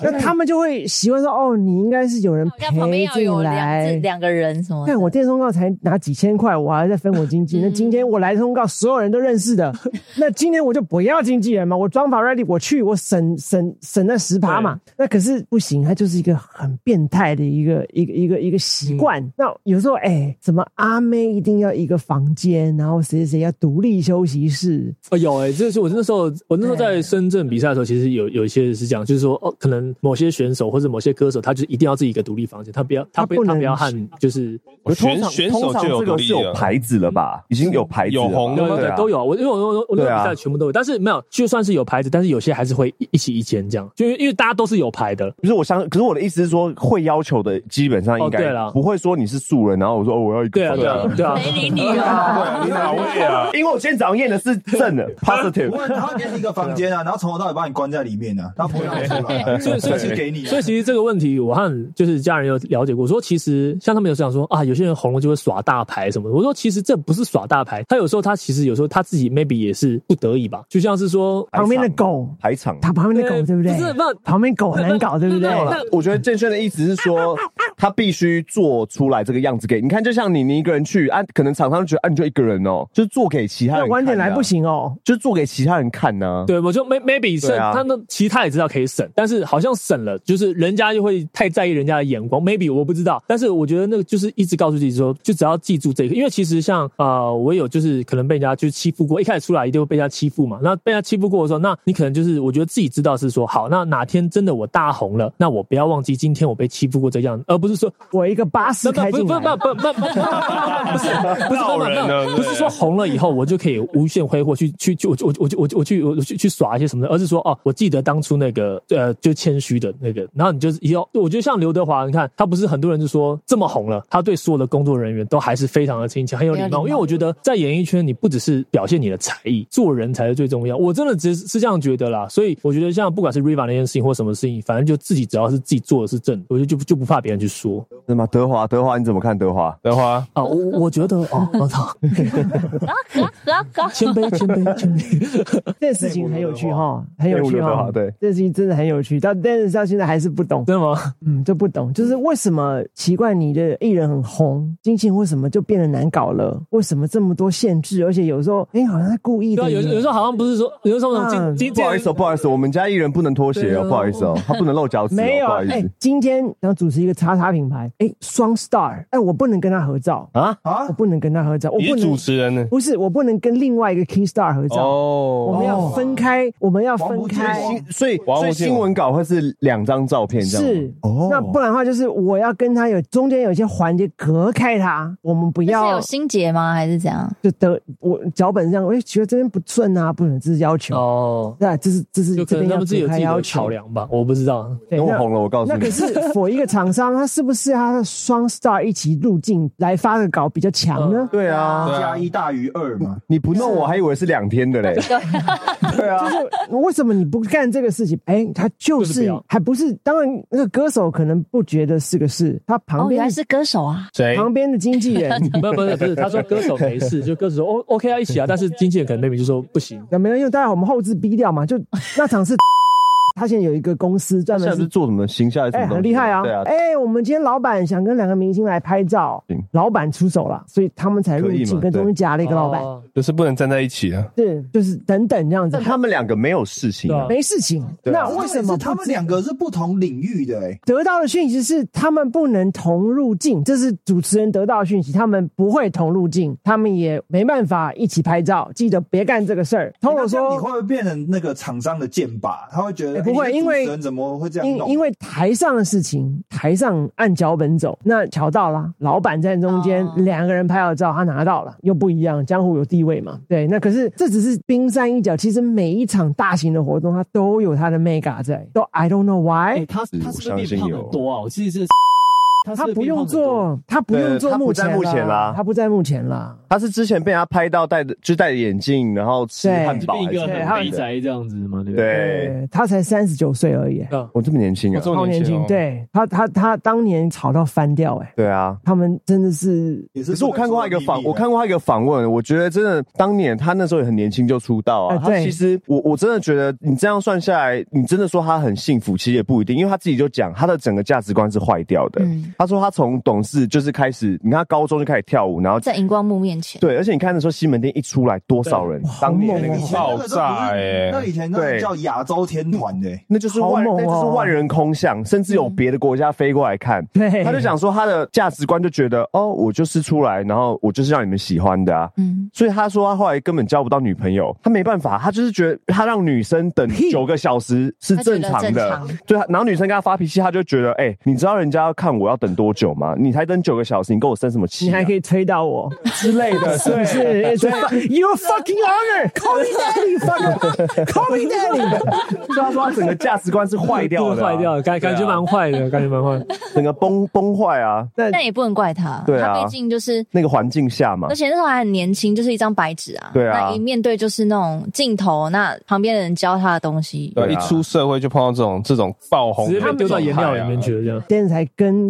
那他们就会习惯说：哦，你应该是有人要旁边陪着你要有两来。两个人什么的？看我电通告才拿几千块，我还在分我经纪。那今天我来通告，所有人都认识的，那今天我就不要经纪人嘛，我装法 ready，我去，我省省省那十趴嘛。那可是不行，他就是一个很变态的一个一个一个一个习惯。那有时候哎，怎么阿妹一定要一个房间，然后谁谁谁要独立休息室？哦，有哎、这是我那时候，我那时候在深圳比赛的时候，其实有有一些是这样，就是说，哦，可能某些选手或者某些歌手，他就一定要自己一个独立房间，他不要，他不他不能他不要和就是选选手就有这个是有独立了，牌子了吧？已经有牌子了。有红的对啊。都有啊。我因为我我我我那比赛全部都有，但是没有，就算是有牌子，但是有些还是会一一起一间这样，就因为因为大家都是有牌的，不是我相，可是我的意思是说，会要求的基本上应该哦对啦。不会说你是素人，然后我说哦我要一个对啊对啊对啊，没理你啊！你哪位啊？因为我今天早上验的是正的 positive，会，他给你一个房间啊，然后从头到尾把你关在里面啊，他不会让你出来，所以所以给你。所以其实这个问题，我和就是家人有了解过，说其实像他们有时候讲说啊，有些人红了就会耍大牌什么的。我说其实这不是耍大牌，他有时候他其实有时候他自己 maybe 也是不得已吧，就像是说旁边的狗，排场。他旁边的狗对不对？不是不是旁边狗很难搞，对不对？那我觉得建轩的意思是说，他必须做出来这个样子给你看，就像你你一个人去啊，可能厂商觉得啊你就一个人哦，就是做给其他人看啊晚点来不，行哦。就做给其他人看呢。对，我就 may maybe 省啊他那其他也知道可以省，但是好像省了，就是人家就会太在意人家的眼光，maybe 我不知道，但是我觉得那个就是一直告诉自己说，就只要记住这个，因为其实像呃，我有就是可能被人家就是欺负过，一开始出来一定会被人家欺负嘛，那被人家欺负过的时候，那你可能就是我觉得自己知道是说好，那哪天真的我大红了，那我不要忘记今天我被欺负过这样子，而不是说我一个巴士不不不开进来，不不不不不不是不是闹人了不是说红了以后我就可以无限挥霍去去去我我我我我去我去去耍一些什么的，而是说哦，我记得当初那个呃就谦虚的那个，然后你就是以后我觉得像刘德华，你看他不是很多人就说这么红了，他对所有的工作人员都还是非常的亲切，很有礼貌，因为我觉得在演艺圈你不只是表现你的才艺，做人才是最重要，我真的只是是这样觉得啦，所以我觉得像不管是 Riva 那件事情或什么事情，反正就自己只要是自己做的是正的，我觉得就就不怕别人去说。是吗？德华，德华你怎么看德华？德华，啊，我我觉得哦，我操，谦卑谦卑 谦卑，这件事情很有趣哈，很有趣哈。内部的话对这件事情真的很有趣，但但是到现在还是不懂，真的吗？嗯，就不懂，就是为什么奇怪你的艺人很红，经纪人为什么就变得难搞了？为什么这么多限制？而且有时候，哎，好像他故意对啊，的耶。有有时候好像不是说，有时候那种嗯经经不好意思哦，不好意思，我们家艺人不能脱鞋哦，不好意思哦，他不能露脚趾哦，没有，哎不好意思，今天想主持一个叉叉品牌，哎，双 star，哎，我不能跟他合照，啊。啊我，不能跟他合照，我不能主持人呢？不是，我不能跟另外一个 key star 合照哦，我哦们要分开，我们要分开所以所以新闻稿会是两张照片这样是哦那不然的话就是我要跟他有中间有一些环节隔开他，我们不是要有心结吗？还是怎样？就得我脚本这样，我觉得这边不顺啊，不能，这是要求。哦，对啊，这是这是就可能他这边要们自己有自己的隔开要求考。量吧，我不知道。对那等我红了，我告诉你那可。是否一个厂商，他是不是他的双 star 一起入境来发个稿比较强呢？对啊，对啊加一大于二嘛，你不弄我还以为是两天的嘞。对啊，就是为什么你不干这个事情？哎，他就就是还不是？当然，那个歌手可能不觉得是个事，他旁哦，原边来是歌手啊！谁？旁边的经纪人，不是不是不是，他说歌手没事，就歌手说 O OK 啊一起啊，但是经纪人可能 maybe 就说不行。那没有，因为当然我们后置逼掉嘛，就那场是他现在有一个公司专门是。做什么行销还是什哎，么东西？很厉害啊！对啊，哎，我们今天老板想跟两个明星来拍照，老板出手了，所以他们才入境，跟中间夹了一个老板，哦就是不能站在一起啊。是就是等等这样子，他们两个没有事情啊。没事情。那为什么他们两个是不同领域的、哎，得到的讯息是他们不能同入境，这是主持人得到的讯息，他们不会同入境，他们也没办法一起拍照，记得别干这个事儿。通那我说。这样你会不会变成那个厂商的剑靶？他会觉得、哎不会因为怎么会这样？因因为台上的事情，台上按脚本走，那瞧到了，老板在中间，哦。两个人拍好照，他拿到了，又不一样，江湖有地位嘛，对，那可是这只是冰山一角，其实每一场大型的活动，它都有它的 mega 在，都 I don't know 哎，why，他他是不是变胖很多啊？我记得是，他他不用做，他不用做对他不幕前在幕前啦他不在目前啦。他是之前被他拍到戴的，就戴着眼镜，然后吃对汉堡变一个很肥宅这样子嘛，对不对？对，他才三十九岁而已，我这么年轻啊我，这么超年轻。哦对他，他他当年吵到翻掉，哎，对啊。他们真的是可是我看过他一个访，我看过过他一个访问，我觉得真的当年他那时候也很年轻就出道啊。他其实我我真的觉得你这样算下来，你真的说他很幸福，其实也不一定，因为他自己就讲他的整个价值观是坏掉的。嗯他说他从懂事就是开始，你看他高中就开始跳舞，然后在荧光幕面前，对，而且你看那时候西门町一出来多少人，当年那个爆炸哎。那以前那叫亚洲天团的、那就是万，那就是万人空巷，甚至有别的国家飞过来看。对，他就讲说他的价值观就觉得哦，我就是出来，然后我就是让你们喜欢的啊。嗯，所以他说他后来根本交不到女朋友，他没办法，他就是觉得他让女生等屁九个小时是正常的。正常。对，然后女生跟他发脾气，他就觉得哎、你知道人家要看我要等多久吗？你才等九个小时，你跟我生什么气、啊？你还可以推到我之类的，是不是 fu- Your fucking honor, call me daddy, fuck, call me daddy。所以他说他整个价值观是坏掉的啊、坏掉了，感感觉蛮坏的，感觉蛮坏的。整个崩崩坏啊。但也不能怪他，对啊他毕竟就是。那个环境下嘛而，且那时候还很年轻，就是一张白纸啊。对啊那一面对就是那种镜头，那旁边的人教他的东西。对，一出社会就碰到这种这种爆红的直接被丢到颜料里面去了，这样。现在才跟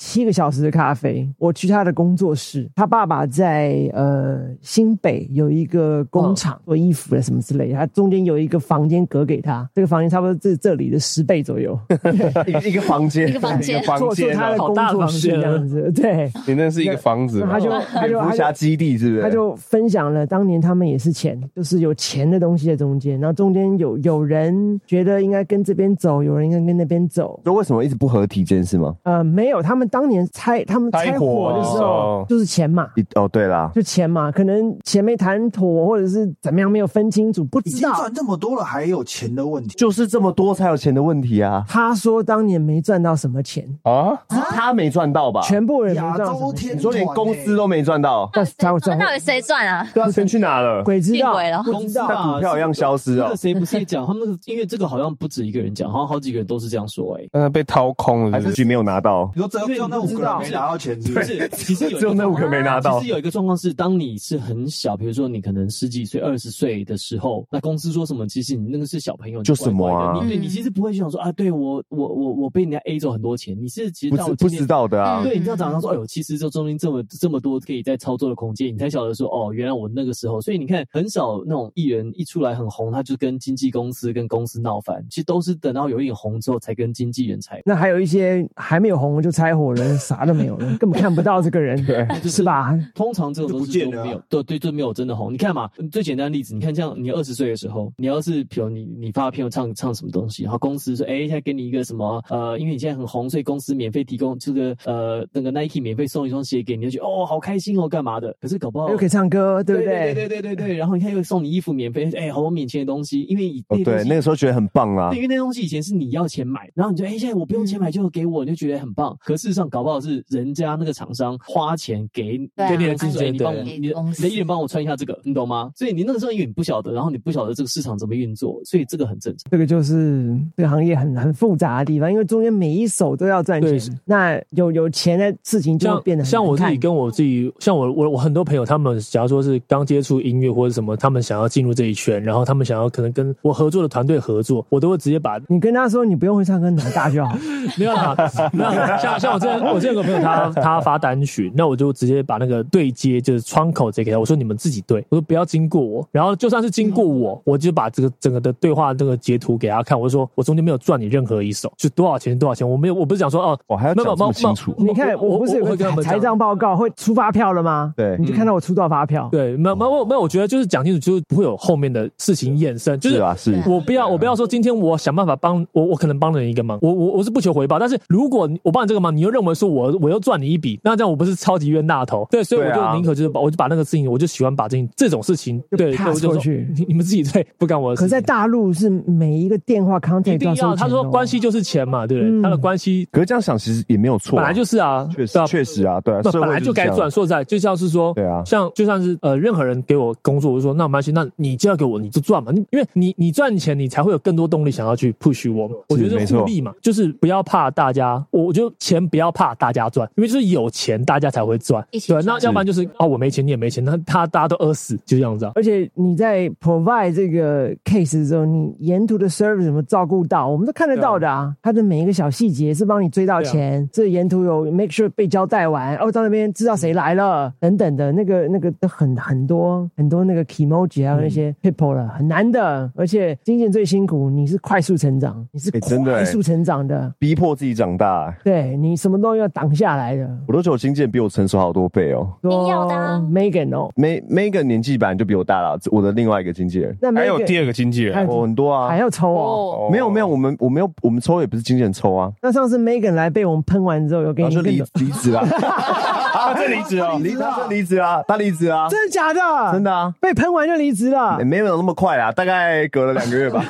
七个小时的咖啡，我去他的工作室，他爸爸在呃新北有一个工厂做衣服的什么之类的，他中间有一个房间隔给他，这个房间差不多这这里的十倍左右，一个一个房间，一个房间一个房做做他的工作室这样子，对。你那是一个房子他？就他就他基地是不是？他就分享了当年他们也是钱，就是有钱的东西在中间，然后中间有有人觉得应该跟这边走，有人应该跟那边走。那为什么一直不合体这件事吗？呃，没有，他们当年拆他们拆拆伙伙的时候哦就是钱嘛，哦，对啦，就钱嘛，可能钱没谈妥，或者是怎么样没有分清楚，不知道。赚这么多了，还有钱的问题。就是这么多才有钱的问题啊。他说当年没赚到什么钱，啊，他没赚到吧？全部人没亚赚到什么钱洲天，你说连公司都没赚到，但是他会赚那。到底谁赚啊？对啊，钱去哪了？鬼知道不知道。像股票一样消失啊。这个谁不是讲他们那个？因为这个好像不止一个人讲，好像好几个人都是这样说。哎，呃，被掏空了还是局没有拿到？你说只有只有那五个人没拿到钱，是不不是？是，其实有一个只有那五个没拿到其实有一个状况是，当你是很小，比如说你可能十几岁、二十岁的时候，那公司说什么，其实你那个是小朋友，就什么啊你你对嗯你其实不会去想说啊，对我我我我被人家 A 走很多钱，你是其实不知道的啊嗯。对，你这样讲，他说，哎呦，其实这中间这么这么多可以在操作的空间，你才晓得说，哦，原来我那个时候，所以你看，很少那种艺人一出来很红，他就跟经纪公司跟公司闹翻，其实都是等到有一点红之后，才跟经纪人拆。那还有一些还没有红就拆伙人，啥都没有了，根本看不到这个人，对是吧？通常这种都不见了啊是都没有，对对，就没有真的红。你看嘛，最简单的例子，你看像你二十岁的时候，你要是比如你你发片唱唱什么东西，然后公司说，哎，现在给你一个什么呃，因为你现在很红，所以公司免费提供这个呃那个 Nike 免费送一双鞋给你，就觉得哦好开心哦，干嘛的？可是搞不好又可以唱歌，对不对对？对对对对，然后你看又送你衣服免费，哎，好多免钱的东西，因为对，那个时候觉得很棒啊对，。因为那东西以前是你要钱买，然后你就哎，现在我不用钱买就给我，你就觉得很棒。可事实上，搞不好是人家那个厂商花钱给给你的他薪水，对你帮我，你的公司你的艺人帮我穿一下这个，你懂吗？所以你那个时候因为你不晓得，然后你不晓得这个市场怎么运作，所以这个很正常。这个就是这个行业很很复杂的地方，因为中间每一手都要赚对钱，那有有钱的事情就会变得很像我自己跟我自己，像我我我很多朋友，他们假如说是刚接触音乐或者什么，他们想要进入这一圈，然后他们想要可能跟我合作的团队合作，我都会直接把你跟他说你不用会唱歌，你大就好。没有啦，没有啦像像我之前 我之前有个朋友他他发单曲，那我就直接把那个对接就是窗口直接给他，我说你们自己对，我说不要经过我，然后就算是经过我，我就把这个整个的对话这个截图给他看，我就说我中间没有赚你任何一手，就多少钱多少钱，我没有我不是讲说哦，我还要讲这么清楚。你看，我不是有个财财账报告会出发票了吗？对，你就看到我出多少发票。对，没有没有没有，我觉得就是讲清楚，就是不会有后面的事情衍生，就是啊是，我不要我不要说今天我想办法帮我我可能帮了你一个忙，我我我是不求回报，但是如果我帮你这个忙，你又认为说我我又赚你一笔，那这样我不是超级冤大头？对，所以我就宁可就是把我就把那个事情，我就喜欢把这这种事情对我就去你你们自己对，不干我的事。可在大陆是每一个电话 contact 一定要他说关系就是钱嘛，对不对？他的关系，可是这样想其实也没有错，本来就是啊，确实确实啊，对啊，本来就该赚。说实在，就像是说，对啊，像就算是呃任何人给我工作，我就说那没关系，那你就要给我，你就赚嘛，因为你你赚钱，你才会有更多动力想要去 push 我。我觉得互利嘛，就是不要怕大家，我我觉得钱不要怕大家赚，因为就是有钱大家才会赚。对，那要不然就是哦我没钱你也没钱，那他大家都饿死，就这样子。而且你在 provide 这个 case 的时候，你沿途的 service 怎么照顾到，我们都看得到的啊。他的每一个小细节是帮你追到钱，这沿途有 make sure 被交代完，哦到那边知道谁来了等等的那个那个都很很多很多那个 emoji 还有那些 people 了，很难的。而且经纪人最辛苦，你是快速成长，你是快速成长的，逼迫自己长大。对你什么都要挡下来的。我都觉得我经纪人比我成熟好多倍哦。你要的 Megan 哦，Meg Megan 年纪本来就比我大了，我的另外一个经纪人。那还有第二个经纪人，哦很多啊，还要抽哦。没有没有，我们我没有，我们抽也不是经纪人抽啊。那上次 Megan 来被我们喷完之后，有给你离离职了。啊，这离职哦，离他离职啊，他离职啊，真的假的？真的啊，被喷完就离职了，没有那么快啊，大概隔了两个月吧。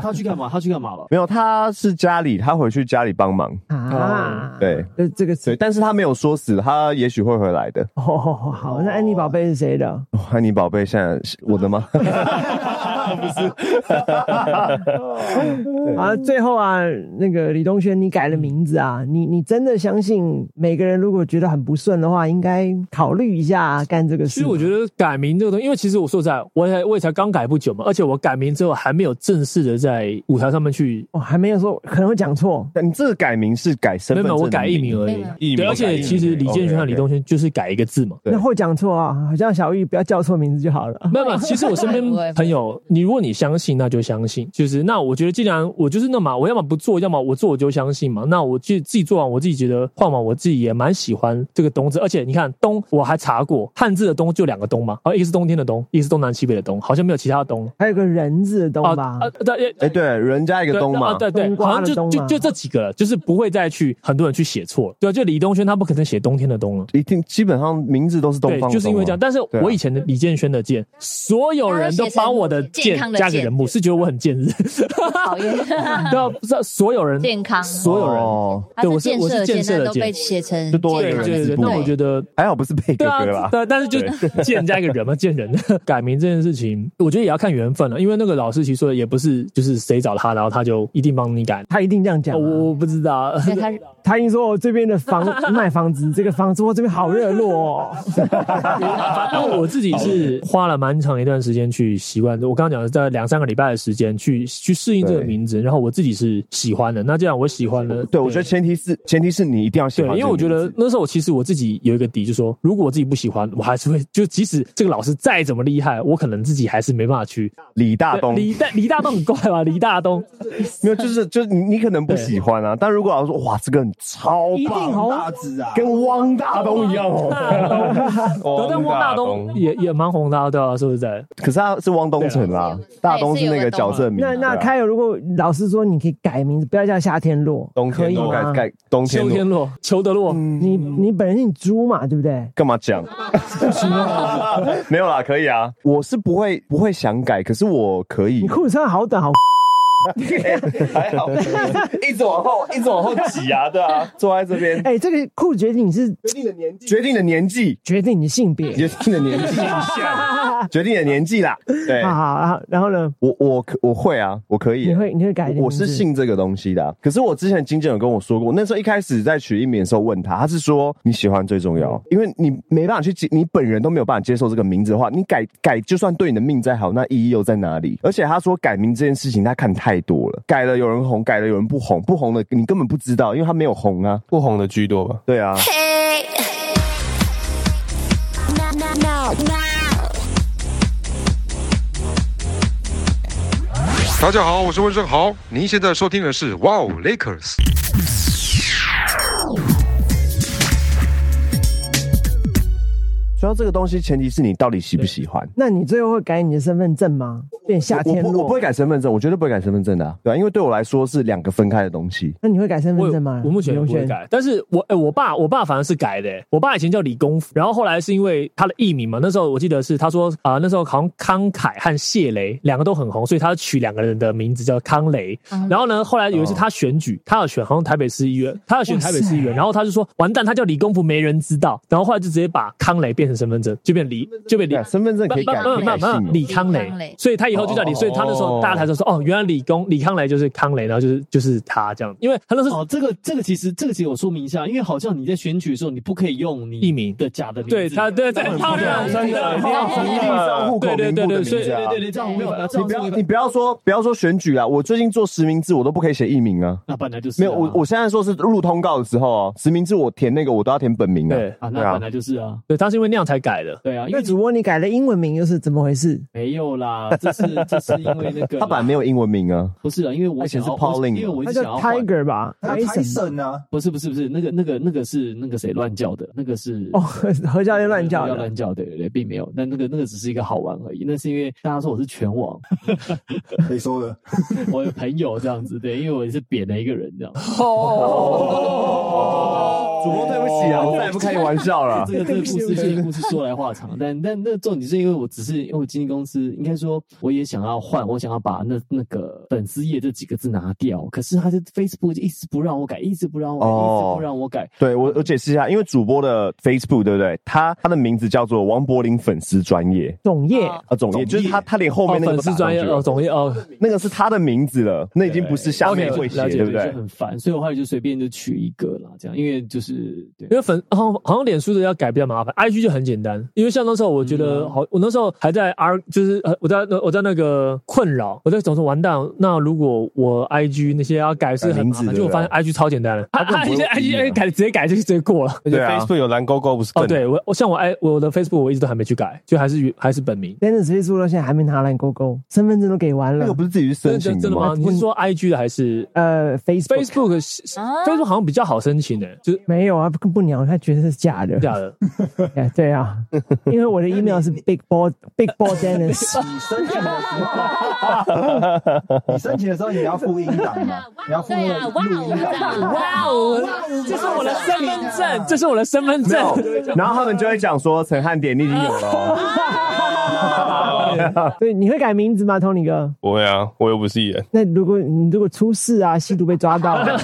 他去干嘛？他去干嘛了？没有，他是家里，他回去家里帮忙啊。对，这这个对，但是他没有说死，他也许会回来的。哦，好，那安妮宝贝是谁的？安妮宝贝现在是我的吗？不是。啊，最后啊，那个李东轩，你改了名字啊，你你真的相信每个人如果觉得很不顺的话，应该考虑一下干这个事。其实我觉得改名这个东西，因为其实我说实在，我也我也才刚改不久嘛，而且我改名之后还没有正式的在舞台上面去，哦，还没有说可能会讲错。你这个改名是改身份没有，我改艺名而已。对，而且其实李建勋和李东轩就是改一个字嘛。那会讲错啊，好像小玉不要叫错名字就好了。没有，没有，其实我身边朋友，你如果你相信，那就相信。就是那我觉得，既然我就是那嘛，我要么不做，要么我做我就相信嘛。那我就自己做完，我自己觉得换完，我自己也蛮喜欢这个冬字。而且你看冬，我还查过汉字的冬就两个冬嘛，啊，一个是冬天的冬，一个是东南西北的东，好像没有其他的冬。还有个人字的冬吧？啊，对，哎，对，人加一个冬嘛，对对，好像就就就这几个了，就是不会再去很多人去写错了。对，就李东轩他不可能写冬天的冬了，一定基本上名字都是东方，就是因为这样。但是我以前的李建轩的建，所有人都把我的建加个人物，是觉得我很贱日。讨厌，对啊，不是所有人健康，所有人，对，我是我是建设的建，被写成就多一个对对对。那我觉得还好，不是配哥哥啦。对，但是就健加 一个人嘛，健人改名这件事情，我觉得也要看缘分了。因为那个老师其实说的也不是，就是谁找他，然后他就一定帮你改，他一定这样讲。我我不知道，他他已经说我这边的房卖房子，这个房子我这边好热络哦。然后我自己是花了蛮长一段时间去习惯，我刚刚讲的在两三个礼拜的时间去去适应这个名字，然后我自己是喜欢的。那这样我喜欢了，对我觉得前提是前提是你一定要喜欢，因为我觉得那时候我其实我自己有一个底，就是说如果我自己不喜欢，我还是会就即使这个老师再怎么厉害，我可能自己还是没办法去。李大东，李大李大东很怪吧？李大东 没有，就是就是你你可能不喜欢啊，但如果老师说哇这个很超棒，大字啊，跟汪大东一样哦。但汪大东也也蛮红的，对啊，是不是？可是他是汪东城啦，大东是那个角色名。那那开尔，如果老师说你可以改名字，不要叫夏天洛，冬天洛改改冬天秋天落，裘德洛。你你本人姓朱嘛，对不对？干嘛讲？没有啦，可以啊。我是不会不会想改，可是我可以。你裤子穿好短好。还好，一直往后，一直往后挤啊，对啊，坐在这边。哎，这个裤决定你是决定的年纪，决定的年纪，决定你性别，决定的年纪，决定的年纪啦。对，好，然后然后呢？我我可我会啊，我可以。你会你会改？我是信这个东西的。可是我之前经纪人跟我说过，那时候一开始在取艺名的时候问他，他是说你喜欢最重要，因为你没办法去接，你本人都没有办法接受这个名字的话，你改改就算对你的命再好，那意义又在哪里？而且他说改名这件事情，他看太。太多了，改了有人红，改了有人不红，不红的你根本不知道，因为他没有红啊。不红的居多吧？对啊，大家好，我是温胜豪，您现在收听的是 Wow Lakers。说到这个东西前提是你到底喜不喜欢。那你最后会改你的身份证吗？变夏天落？我不我不会改身份证，我绝对不会改身份证的啊、对啊，因为对我来说是两个分开的东西。那你会改身份证吗？我目前不会改，但是我哎、我爸我爸反而是改的、我爸以前叫李功夫，然后后来是因为他的艺名嘛，那时候我记得是他说啊、那时候好像康凯和谢雷两个都很红，所以他取两个人的名字叫康雷。然后呢，后来有一次他选举，他要选好像台北市议员，他要选台北市议员，然后他就说完蛋，他叫李功夫没人知道，然后后来就直接把康雷变成身份证，就变李就变李身份证可以改，可以改姓哦。李康雷所以他以后就叫李，所以他那时候大家才知道说哦，原来李工李康雷就是康雷，然后就是就是他这样，因为他那时候哦，这个这个其实这个其实我说明一下，因为好像你在选举的时候，你不可以用你艺名的假的名字，对他对对，户口名簿的名对字啊对对对，这样没有，你不要，你不要说，不要说选举啊。我最近做实名制，我都不可以写艺名啊。那本来就是没有，我我现在说是入通告的时候啊，实名制我填那个我都要填本名的。对啊，那本来就是啊，对，他是因为那样才改的。对啊，因为那主播你改了英文名又是怎么回事？没有啦，这是这是因为那个他本来没有英文名啊。不是啊，因为我他以前是想要 Pauline 因为我一他叫直想要换 Tiger 吧？Tyson 神啊，不是不是不是，那个那个那个是那个谁乱叫的，那个是哦，何教练乱叫的要乱。叫，对对对，并没有，但那个那个只是一个好玩而已。那是因为大家说我是拳王，谁说的？我的朋友这样子，对，因为我也是扁了一个人这样。主播对不起啊，我再也不开你玩笑了。这个这个故事这个故事说来话长，但但那重点是因为我只是因为我经纪公司，应该说我也想要换，我想要把那那个粉丝页这几个字拿掉，可是他是 Facebook 就一直不让我改，一直不让我改，一直不让我改。对我，我解释一下，因为主播的 Facebook 对不对？他他的名字叫做王柏林粉丝专业总业哦啊，总业就是他他连后哦面那个粉丝专业哦，总业哦，那个是他的名字了，那已经不是下面会写，对不对就？很烦，所以我后来就随便就取一个了，这样，因为就是对因为粉好像好像脸书的要改比较麻烦，IG 就很简单。因为像那时候我觉得好，我那时候还在 R，就是呃我在我在那个困扰，我在总说完蛋，那如果我 IG 那些要改是很麻烦，就我发现 IG 超简单的，它根本不用 IG IG 改直接改就直接过了。而且对啊 Facebook 有蓝勾勾，不是哦，对我我像我 i 我的 Facebook 我一直都还没去改，就还是原还是本名。Dennis Facebook 到现在还没拿蓝勾勾，身份证都给完了那个。不是自己去申请真的吗？？你是说 IG 的还是呃，Facebook Facebook？Facebook 好像比较好申请的，就是没有啊，不不鸟，他觉得是假的。假的。哎对啊，因为我的 email 是 Big Ball Big Ball Dennis。你申请的时候，你申请的时候你要复印档嘛？你要附那个录音档。哇哦，这是我的身份证，这是我的身份证。然后他们就会讲说陈汉典你已经有了哦，对，你会改名字吗，Tony 哥？不会啊，我又不是艺人。那如果你如果出事啊，吸毒被抓到了，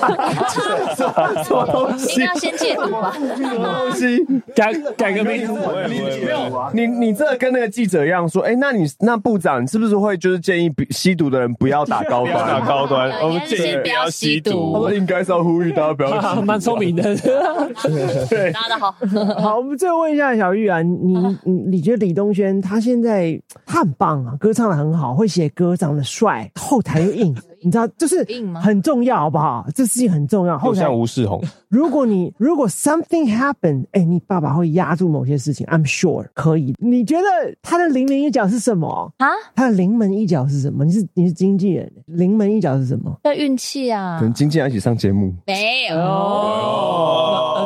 什么东应西该？要先戒毒吧？什么东西？改改个名字，没有，你你这个跟那个记者一样说，哎，那你那部长你是不是会就是建议比吸毒的人不要打高 不要打？高端，我们建议不要吸他毒说。应该是要呼吁大家不要吸毒。蛮聪明的。对，答的好，好，我们最后问一下小玉啊，你你你觉得李东轩他现在他很棒啊，歌唱的很好，会写歌，长得帅，后台又硬，你知道，就是硬吗很重要，好不好？这事情很重要。后台像吴世宏，如果你如果 something happen，哎、你爸爸会压住某些事情，I'm sure 可以。你觉得他的临门一脚是什么？啊，他的临门一脚是什么？你是你是经纪人，临门一脚是什么？要运气啊可，能经纪人一起上节目。没有。哦，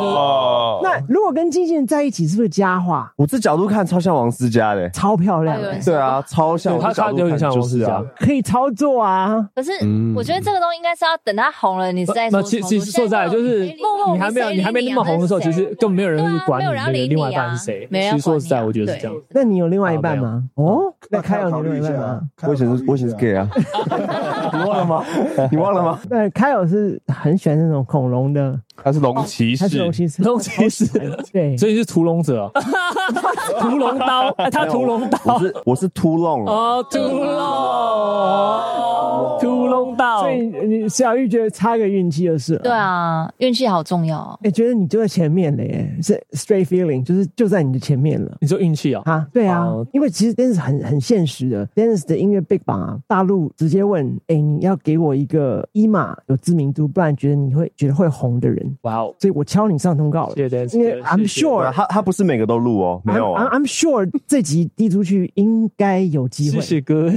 那如果跟经纪人在一起，是不是佳话？我这角度看超像王思佳的，超漂亮对啊，超像。对他他有点像看就是啊王思佳。可以操作啊。可是我觉得这个东西应该是要等他红了，你再说。那其其实说实在，就是你还没有你还没那么红的时候，其实根本没有人会去管你那个另外一半是谁。其实说实在，我觉得是这样。那你有另外一半吗？哦，那凯友考虑一你有另外一半下吗？。我以前是我以前是 gay 啊，你忘了吗？你忘了吗？那凯友是很喜欢那种恐龙的，他是龙骑士。他是，龙骑士，龙骑士，对，所以你是屠龙者，屠龙刀，哎，他屠龙刀。我，是我是屠龙，哦，屠龙，道，屠龙刀。所。以你小玉觉得差个运气就是了。对啊，运气好重要。哦。哎、觉得你就在前面了耶，是 straight feeling，就是就在你的前面了。你说运气哦？啊，对啊，哦。因为其实 Dance 很很现实的，Dance 的音乐 Big 榜啊，大陆直接问，哎，你要给我一个一码有知名度，不然觉得你会觉得会红的人，哇哦，所以我敲你上通告了。谢谢 Dance 因为 I'm 谢谢对 sure，啊他他不是每个都录哦，没有 I'm, 啊。I'm sure 这集递出去应该有机谢会，谢哥。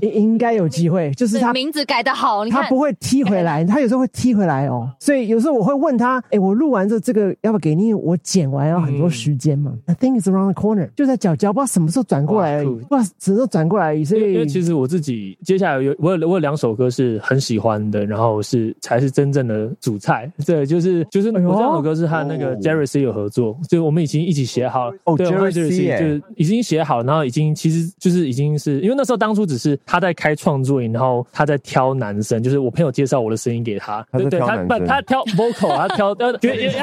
应应该有机会，就是他名字改的好，他不会踢回来，他有时候会踢回来哦。所以有时候我会问他，哎，我录完之后这个要不要给你？我剪完要很多时间嘛。I think it's around the corner，就在角角，不知道什么时候转过来而已，哇酷不知道什么时候转过来而已。所以其实我自己接下来有我有我有两首歌是很喜欢的，然后是才是真正的主菜。对，就是就是我这首歌是和那个哦 Jerry C 有合作，就是我们已经一起写好了。哦对，Jerry C 耶就是已经写好，然后已经其实就是已经是因为那时候当初只是他在开创作营，然后他在挑男生，就是我朋友介绍我的声音给他，对对，他他挑 vocal，他挑对。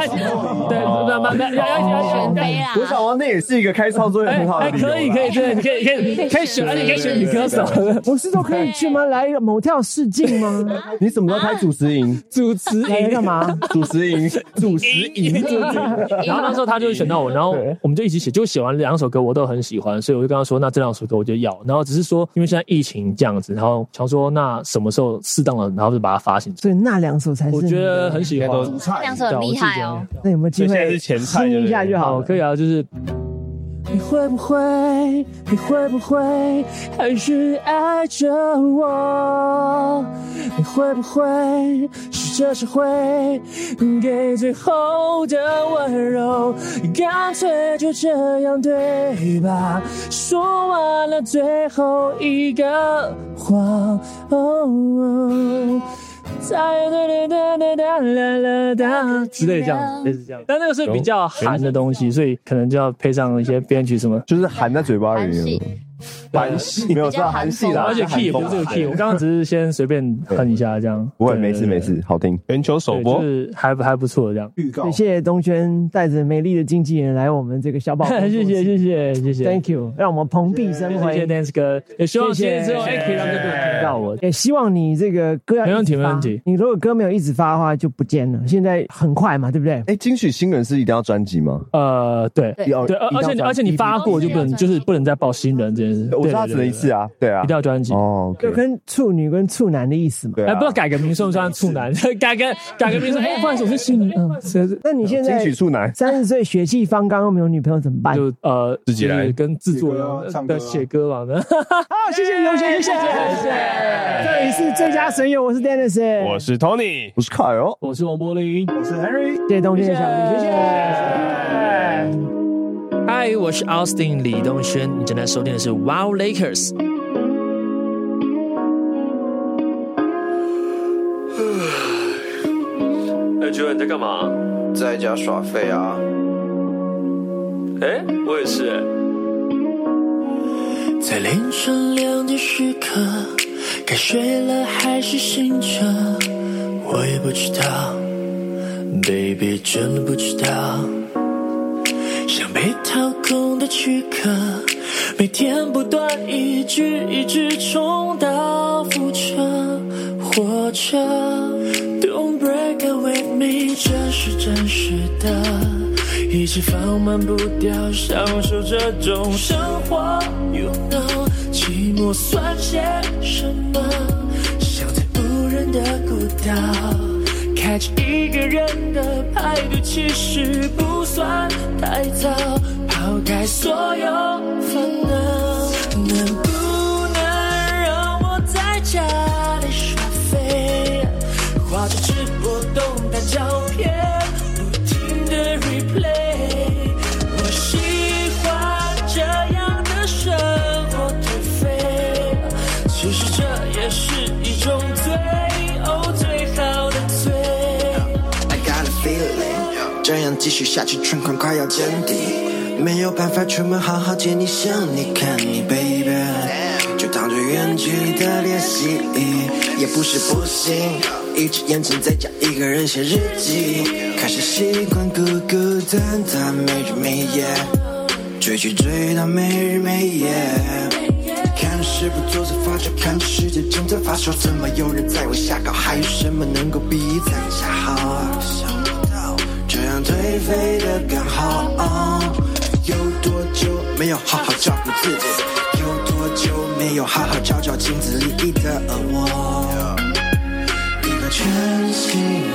我想王，那也是一个开创作业很好的哎，可以可以，对，你可以可以可以选，而且可以选女歌手。不是说可以去吗？来某跳试镜吗？你什么时候开主持营？主持营干嘛？主持营，主食营，然后那时候他就选到我，然后我们就一起写，就写完两首歌，我都很喜欢，所以我就跟他说，那这两首歌我就要。然后只是说，因为现在疫情这样子，然后想说，那什么时候适当的，然后就把它发行。所以那两首才是我觉得很喜欢，两首很厉害哦。那有没有机会现在是前菜听一下就好？可以啊，就是你会不会？你会不会还是爱着我？你会不会试着学会给最后的温柔？干脆就这样对吧？说完了最后一个谎。哦再哒哒哒哒啦啦哒之类这样，类似这样。但那个是比较韩的东西，所以可能就要配上一些编曲什么。就是含在嘴巴里面。韩系 没有，是韩系的，而且 key 也不是这个 key，我刚刚只是先随便哼一下这样。不会，对没事没。事，好听。全球首播就，是还还不错这样。预告谢谢东轩带着美丽的经纪人来我们这个小宝 谢谢谢谢谢谢 Thank you，让我们蓬荜生辉谢谢辉。Dance 哥，也希望谢谢今天之后哎可以让更多人听到我。也希望你这个歌要没问题没问题你如果歌没有一直发的话，就不见了。现在很快嘛，对不对？哎，金曲新人是一定要专辑吗？呃，对对要对，而而且你而且你发过就不能就是不能再报新人这件事。我知道只能一次啊，对啊一定。要专辑。哦就跟处女跟处男的意思嘛。对哎，不知道啊。改个名算不算处男？改个改个名说，哎，不好意思，我是处女。嗯，那你现金在曲处男，三十岁血气方刚又没有女朋友怎么办？就呃自己来跟制作人唱歌的写歌嘛的。好，谢谢刘璇，谢谢，谢谢。这里是最佳损友，我是 Dennis，我是 Tony，我是 Kyle，。我是王柏林。我是 Henry。谢谢东轩的小丽，谢谢。嗨，我是 Austin 李东轩，你正在收听的是 Wow Lakers。哎，九你在干嘛？在家耍废啊！哎，我也是哎。在凌晨两点时刻，该睡了还是醒着，我也不知道，baby 真的不知道。像被掏空的躯壳，每天不断一直一直重蹈覆辙，活着。Don't break it with me，这是真实的。一直放慢步调，享受这种生活。You know，寂寞算些什么？像在无人的孤岛，开着一个人的派对，其实不算太早。抛开所有烦恼，能不能让我在家里耍废？画着直播动态照继续下去，存款快要见底，没有办法出门好好见你，想你看你，baby，就当做远距离的练习，也不是不行，一直眼睁在家一个人写日记，开始习惯孤孤单单，没日没夜，追剧追到没日没夜。看着事不做则发愁，看着世界正在发烧，怎么有人在为瞎搞？还有什么能够比在下好？想不到这样颓废的刚好。有多久没有好好照顾自己？有多久没有好好照照镜子里的我？一个全新